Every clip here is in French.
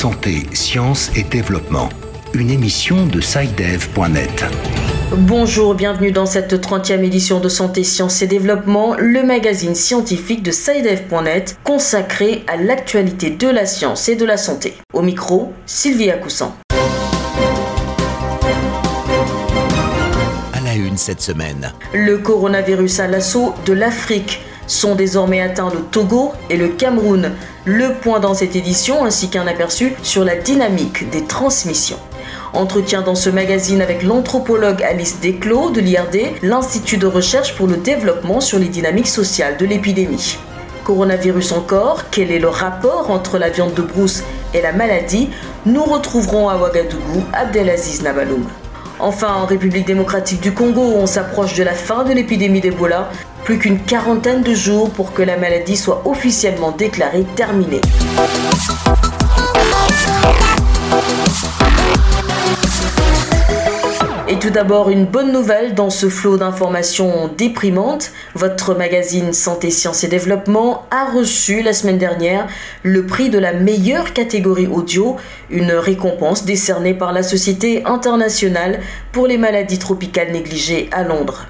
Santé, Sciences et Développement, une émission de SciDev.net. Bonjour, bienvenue dans cette 30e édition de Santé, Sciences et Développement, le magazine scientifique de SciDev.net consacré à l'actualité de la science et de la santé. Au micro, Sylvia Coussan. À la une cette semaine. Le coronavirus à l'assaut de l'Afrique sont désormais atteints le Togo et le Cameroun. Le point dans cette édition ainsi qu'un aperçu sur la dynamique des transmissions. Entretien dans ce magazine avec l'anthropologue Alice Desclos de l'IRD, l'Institut de recherche pour le développement sur les dynamiques sociales de l'épidémie. Coronavirus encore, quel est le rapport entre la viande de brousse et la maladie? Nous retrouverons à Ouagadougou Abdelaziz Nabaloum. Enfin, en République démocratique du Congo, on s'approche de la fin de l'épidémie d'Ebola. Plus qu'une quarantaine de jours pour que la maladie soit officiellement déclarée terminée. Et tout d'abord, une bonne nouvelle dans ce flot d'informations déprimantes. Votre magazine Santé, Sciences et Développement a reçu la semaine dernière le prix de la meilleure catégorie audio, une récompense décernée par la Société internationale pour les maladies tropicales négligées à Londres.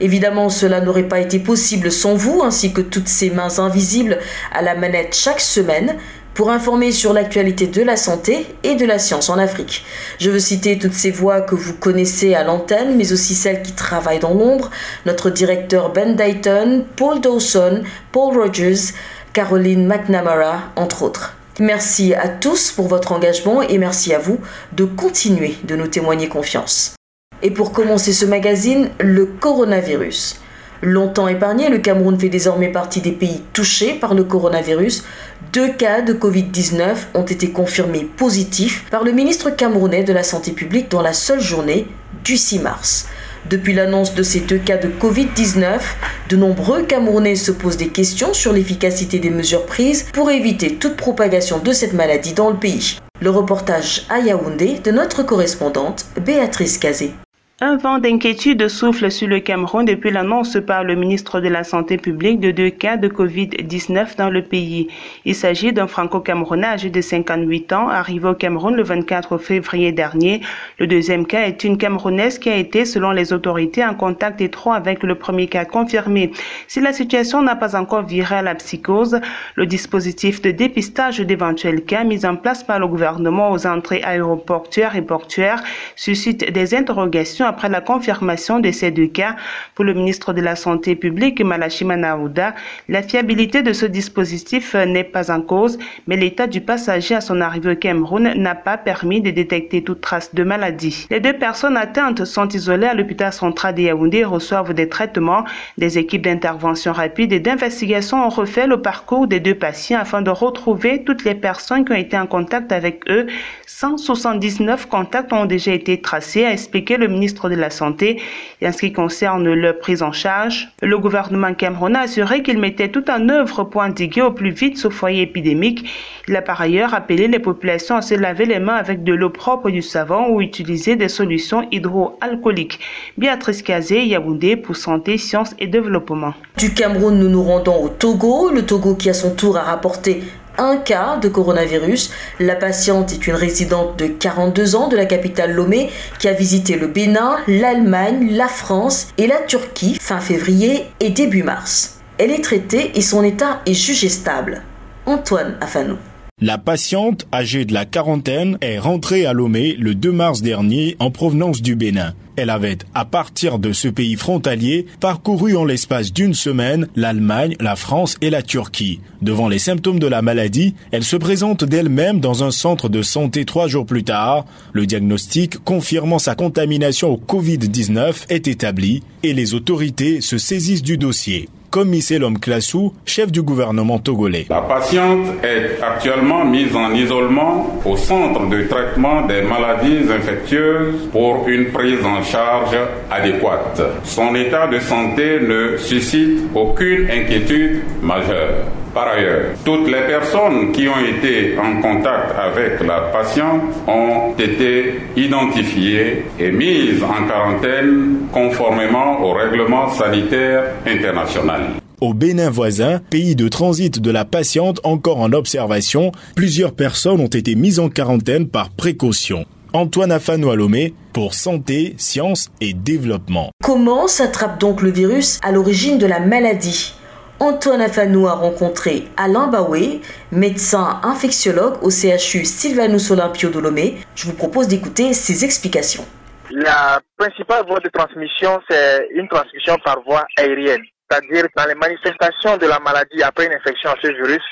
Évidemment, cela n'aurait pas été possible sans vous, ainsi que toutes ces mains invisibles à la manette chaque semaine pour informer sur l'actualité de la santé et de la science en Afrique. Je veux citer toutes ces voix que vous connaissez à l'antenne, mais aussi celles qui travaillent dans l'ombre, notre directeur Ben Dayton, Paul Dawson, Paul Rogers, Caroline McNamara, entre autres. Merci à tous pour votre engagement et merci à vous de continuer de nous témoigner confiance. Et pour commencer ce magazine, le coronavirus. Longtemps épargné, le Cameroun fait désormais partie des pays touchés par le coronavirus. Deux cas de Covid-19 ont été confirmés positifs par le ministre camerounais de la Santé publique dans la seule journée du 6 mars. Depuis l'annonce de ces deux cas de Covid-19, de nombreux Camerounais se posent des questions sur l'efficacité des mesures prises pour éviter toute propagation de cette maladie dans le pays. Le reportage à Yaoundé de notre correspondante Béatrice Cazé. Un vent d'inquiétude souffle sur le Cameroun depuis l'annonce par le ministre de la Santé publique de deux cas de Covid-19 dans le pays. Il s'agit d'un franco-camerounais âgé de 58 ans, arrivé au Cameroun le 24 février dernier. Le deuxième cas est une Camerounaise qui a été, selon les autorités, en contact étroit avec le premier cas confirmé. Si la situation n'a pas encore viré à la psychose, le dispositif de dépistage d'éventuels cas mis en place par le gouvernement aux entrées aéroportuaires et portuaires suscite des interrogations après la confirmation de ces deux cas pour le ministre de la Santé publique, Malachima Naouda. La fiabilité de ce dispositif n'est pas en cause, mais l'état du passager à son arrivée au Cameroun n'a pas permis de détecter toute trace de maladie. Les deux personnes atteintes sont isolées à l'hôpital central de Yaoundé et reçoivent des traitements. Des équipes d'intervention rapide et d'investigation ont refait le parcours des deux patients afin de retrouver toutes les personnes qui ont été en contact avec eux. 179 contacts ont déjà été tracés, a expliqué le ministre de la Santé. Et en ce qui concerne leur prise en charge, le gouvernement camerounais a assuré qu'il mettait tout en œuvre pour endiguer au plus vite ce foyer épidémique. Il a par ailleurs appelé les populations à se laver les mains avec de l'eau propre du savon ou utiliser des solutions hydroalcooliques. Béatrice Kazé, Yaoundé pour Santé, Sciences et Développement. Du Cameroun, nous nous rendons au Togo. Le Togo qui à son tour a rapporté un cas de coronavirus. La patiente est une résidente de 42 ans de la capitale Lomé qui a visité le Bénin, l'Allemagne, la France et la Turquie fin février et début mars. Elle est traitée et son état est jugé stable. Antoine Afanou. La patiente, âgée de la quarantaine, est rentrée à Lomé le 2 mars dernier en provenance du Bénin. Elle avait, à partir de ce pays frontalier, parcouru en l'espace d'une semaine l'Allemagne, la France et la Turquie. Devant les symptômes de la maladie, elle se présente d'elle-même dans un centre de santé trois jours plus tard. Le diagnostic confirmant sa contamination au Covid-19 est établi et les autorités se saisissent du dossier comme Lom Klassou, chef du gouvernement togolais. La patiente est actuellement mise en isolement au centre de traitement des maladies infectieuses pour une prise charge adéquate. Son état de santé ne suscite aucune inquiétude majeure. Par ailleurs, toutes les personnes qui ont été en contact avec la patiente ont été identifiées et mises en quarantaine conformément au règlement sanitaire international. Au Bénin voisin, pays de transit de la patiente encore en observation, plusieurs personnes ont été mises en quarantaine par précaution. Antoine Afano-Alomé pour Santé, Sciences et Développement. Comment s'attrape donc le virus à l'origine de la maladie? Antoine Afanou a rencontré Alain Baoué, médecin infectiologue au CHU Sylvanus Olympio Dolomé. Je vous propose d'écouter ses explications. La principale voie de transmission, c'est une transmission par voie aérienne. C'est-à-dire dans les manifestations de la maladie après une infection à ce virus,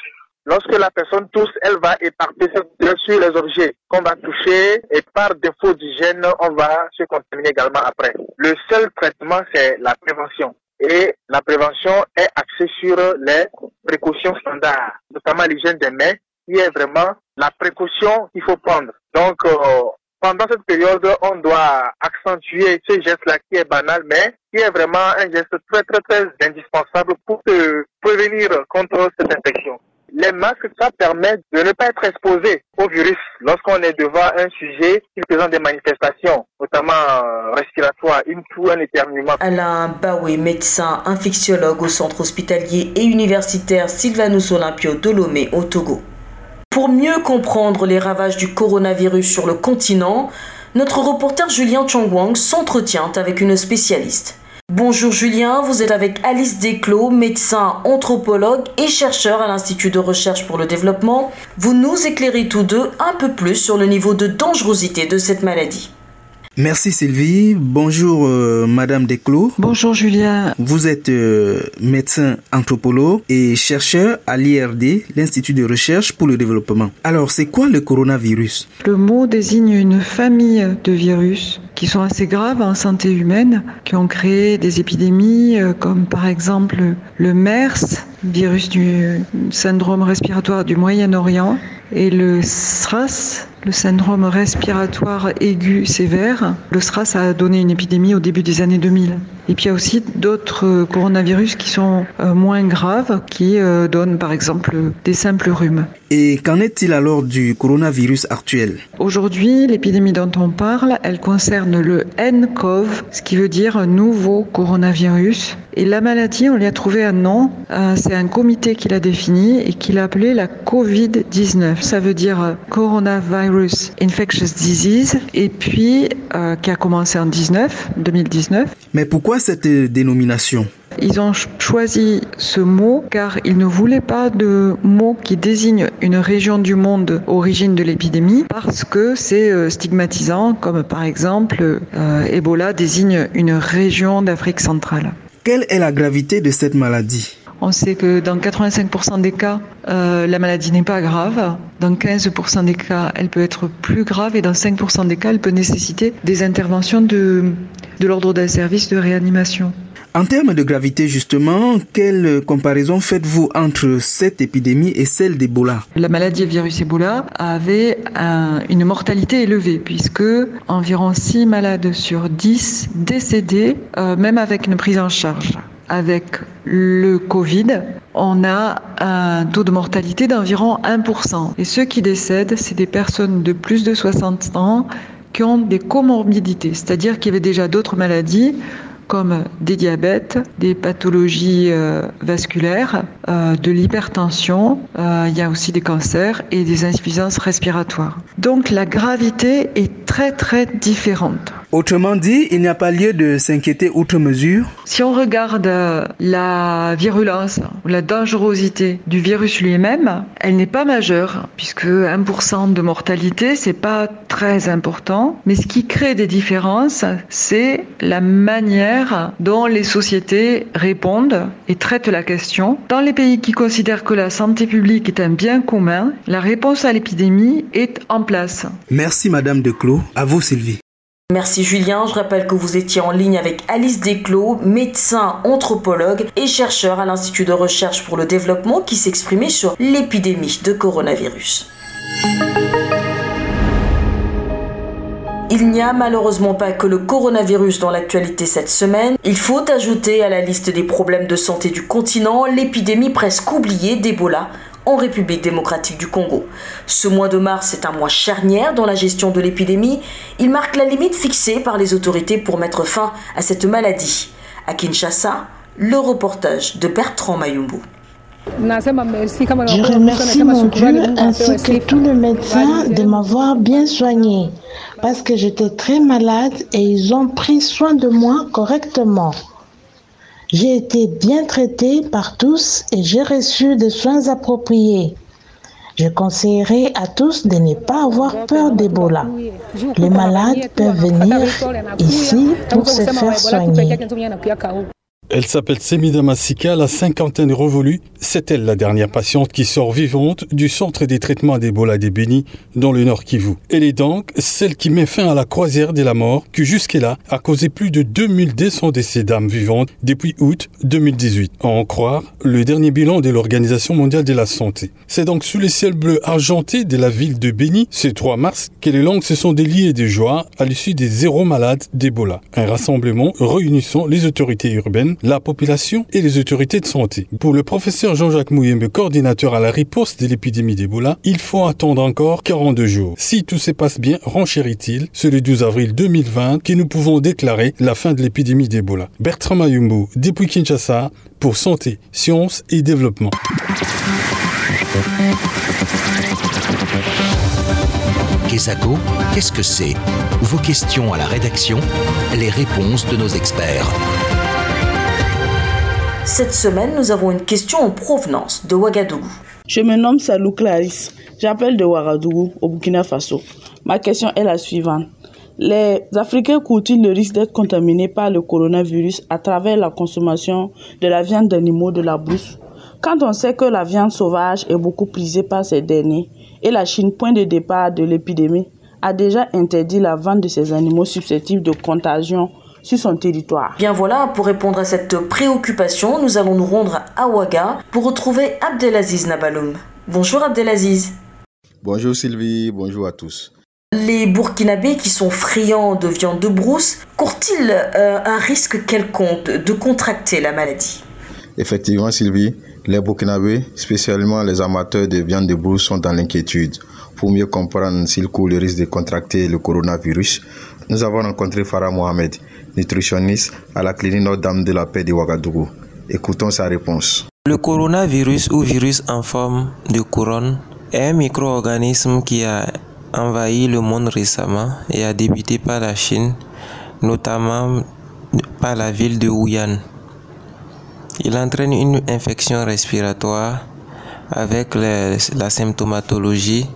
lorsque la personne tousse, elle va éparpiller sur les objets qu'on va toucher et par défaut d'hygiène, on va se contaminer également après. Le seul traitement, c'est la prévention. Et la prévention est axée sur les précautions standards, notamment l'hygiène des mains, qui est vraiment la précaution qu'il faut prendre. Donc, euh, pendant cette période, on doit accentuer ce geste-là qui est banal, mais qui est vraiment un geste très, très, très indispensable pour prévenir contre cette infection. Les masques, ça permet de ne pas être exposé au virus lorsqu'on est devant un sujet qui présente des manifestations, notamment euh, respiratoires, une toux, un éternuement. Alain Baoué, médecin infectiologue au centre hospitalier et universitaire Sylvanus Olympio de Lomé au Togo. Pour mieux comprendre les ravages du coronavirus sur le continent, notre reporter Julien Chongwang s'entretient avec une spécialiste. Bonjour Julien, vous êtes avec Alice Desclos, médecin, anthropologue et chercheur à l'Institut de recherche pour le développement. Vous nous éclairez tous deux un peu plus sur le niveau de dangerosité de cette maladie. Merci Sylvie. Bonjour euh, Madame Desclos. Bonjour Julien. Vous êtes euh, médecin anthropologue et chercheur à l'IRD, l'Institut de recherche pour le développement. Alors, c'est quoi le coronavirus? Le mot désigne une famille de virus qui sont assez graves en santé humaine, qui ont créé des épidémies euh, comme par exemple le MERS, virus du syndrome respiratoire du Moyen-Orient, et le SRAS, le syndrome respiratoire aigu sévère. Le SRAS a donné une épidémie au début des années 2000. Et puis il y a aussi d'autres coronavirus qui sont euh, moins graves, qui euh, donnent par exemple des simples rhumes. Et qu'en est-il alors du coronavirus actuel? Aujourd'hui, l'épidémie dont on parle, elle concerne le nCoV, ce qui veut dire un nouveau coronavirus. Et la maladie, on lui a trouvé un nom. Euh, c'est un comité qui l'a défini et qui l'a appelé la COVID-19. Ça veut dire Coronavirus Infectious Disease. Et puis, qui a commencé en 19, 2019. Mais pourquoi cette dénomination? Ils ont choisi ce mot car ils ne voulaient pas de mot qui désigne une région du monde origine de l'épidémie parce que c'est euh, stigmatisant comme par exemple euh, Ebola désigne une région d'Afrique centrale. Quelle est la gravité de cette maladie? On sait que dans 85% des cas, euh, la maladie n'est pas grave. Dans 15% des cas, elle peut être plus grave et dans 5% des cas, elle peut nécessiter des interventions de, de l'ordre d'un service de réanimation. En termes de gravité, justement, quelle comparaison faites-vous entre cette épidémie et celle d'Ebola? La maladie virus Ebola avait une mortalité élevée, puisque environ 6 malades sur 10 décédaient, euh, même avec une prise en charge. Avec le Covid, on a un taux de mortalité d'environ 1%. Et ceux qui décèdent, c'est des personnes de plus de 60 ans qui ont des comorbidités, c'est-à-dire qu'il y avait déjà d'autres maladies comme des diabètes, des pathologies euh, vasculaires, euh, de l'hypertension, euh, il y a aussi des cancers et des insuffisances respiratoires. Donc la gravité est très très différente. Autrement dit, il n'y a pas lieu de s'inquiéter outre mesure. Si on regarde la virulence ou la dangerosité du virus lui-même, elle n'est pas majeure puisque 1% de mortalité, c'est pas très important, mais ce qui crée des différences, c'est la manière dont les sociétés répondent et traitent la question. Dans les pays qui considèrent que la santé publique est un bien commun, la réponse à l'épidémie est en place. Merci madame Declos, à vous Sylvie. Merci Julien, je rappelle que vous étiez en ligne avec Alice Desclos, médecin, anthropologue et chercheur à l'Institut de recherche pour le développement qui s'exprimait sur l'épidémie de coronavirus. Il n'y a malheureusement pas que le coronavirus dans l'actualité cette semaine. Il faut ajouter à la liste des problèmes de santé du continent l'épidémie presque oubliée d'Ebola en République démocratique du Congo. Ce mois de mars est un mois charnière dans la gestion de l'épidémie. Il marque la limite fixée par les autorités pour mettre fin à cette maladie. À Kinshasa, Le reportage de Bertrand Mayumbu. Je remercie mon Dieu ainsi que tous les médecins de m'avoir bien soigné parce que j'étais très malade et ils ont pris soin de moi correctement. J'ai été bien traité par tous et j'ai reçu des soins appropriés. Je conseillerais à tous de ne pas avoir peur d'Ebola. Les malades peuvent venir ici pour se faire soigner. Elle s'appelle Semida Massika, la cinquantaine revolue. C'est elle la dernière patiente qui sort vivante du centre des traitements d'Ebola des Bénis dans le nord Kivu. Elle est donc celle qui met fin à la croisière de la mort qui jusque-là a causé plus de 2200 décès d'âmes vivantes depuis août 2018. À en croire le dernier bilan de l'Organisation mondiale de la santé. C'est donc sous les ciels bleus argentés de la ville de Béni, ce 3 mars, que les langues se sont déliées de joie à l'issue des zéro malades d'Ebola. Un rassemblement réunissant les autorités urbaines la population et les autorités de santé. Pour le professeur Jean-Jacques Mouyembe, coordinateur à la riposte de l'épidémie d'Ebola, il faut attendre encore 42 jours. Si tout se passe bien, renchérit-il, c'est le 12 avril 2020 que nous pouvons déclarer la fin de l'épidémie d'Ebola. Bertrand Mayumbo, depuis Kinshasa, pour Santé, Sciences et Développement. Qu'est-ce que c'est? Vos questions à la rédaction, les réponses de nos experts. Cette semaine, nous avons une question en provenance de Ouagadougou. Je me nomme Salou Clarisse. J'appelle de Ouagadougou, au Burkina Faso. Ma question est la suivante. Les Africains courent-ils le risque d'être contaminés par le coronavirus à travers la consommation de la viande d'animaux de la brousse? Quand on sait que la viande sauvage est beaucoup prisée par ces derniers et la Chine, point de départ de l'épidémie, a déjà interdit la vente de ces animaux susceptibles de contagion sur son territoire. Bien voilà, pour répondre à cette préoccupation, nous allons nous rendre à Ouaga pour retrouver Abdelaziz Nabaloum. Bonjour Abdelaziz. Bonjour Sylvie, bonjour à tous. Les Burkinabés qui sont friands de viande de brousse courent-ils euh, un risque quelconque de contracter la maladie? Effectivement Sylvie, les Burkinabés, spécialement les amateurs de viande de brousse, sont dans l'inquiétude. Pour mieux comprendre s'ils courent le risque de contracter le coronavirus, nous avons rencontré Farah Mohamed, nutritionniste à la clinique Notre-Dame de la Paix de Ouagadougou. Écoutons sa réponse. Le coronavirus ou virus en forme de couronne est un micro-organisme qui a envahi le monde récemment et a débuté par la Chine, notamment par la ville de Wuhan. Il entraîne une infection respiratoire avec la symptomatologie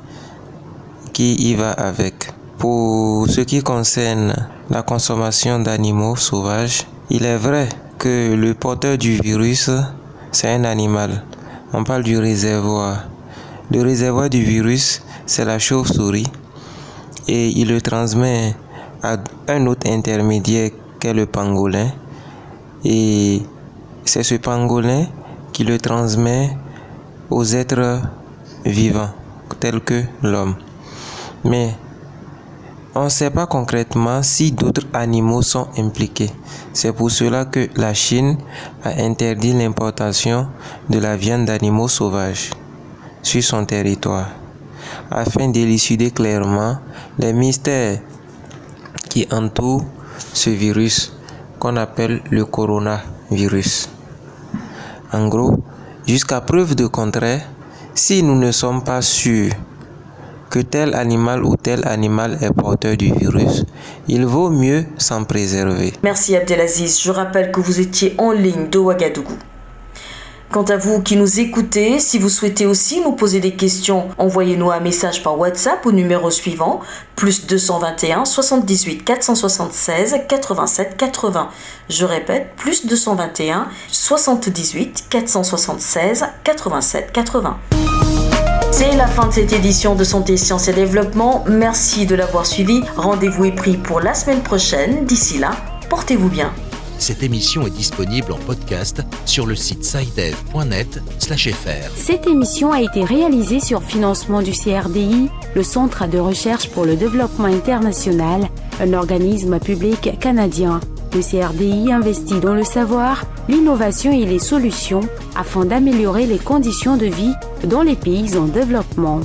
qui y va avec. Pour ce qui concerne la consommation d'animaux sauvages, il est vrai que le porteur du virus, c'est un animal. On parle du réservoir. Le réservoir du virus, c'est la chauve-souris et il le transmet à un autre intermédiaire qu'est le pangolin. Et c'est ce pangolin qui le transmet aux êtres vivants tels que l'homme. Mais on ne sait pas concrètement si d'autres animaux sont impliqués. C'est pour cela que la Chine a interdit l'importation de la viande d'animaux sauvages sur son territoire, afin d'élucider clairement les mystères qui entourent ce virus qu'on appelle le coronavirus. En gros, jusqu'à preuve de contraire, si nous ne sommes pas sûrs que tel animal ou tel animal est porteur du virus, il vaut mieux s'en préserver. Merci Abdelaziz. Je rappelle que vous étiez en ligne de Ouagadougou. Quant à vous qui nous écoutez, si vous souhaitez aussi nous poser des questions, envoyez-nous un message par WhatsApp au numéro suivant plus 221 78 476 87 80. Je répète, plus 221 78 476 87 80. C'est la fin de cette édition de Santé, Sciences et Développement. Merci de l'avoir suivi. Rendez-vous est pris pour la semaine prochaine. D'ici là, portez-vous bien. Cette émission est disponible en podcast sur le site sidev.net/fr. Cette émission a été réalisée sur financement du CRDI, le Centre de recherche pour le développement international, un organisme public canadien. Le CRDI investit dans le savoir, l'innovation et les solutions afin d'améliorer les conditions de vie dans les pays en développement.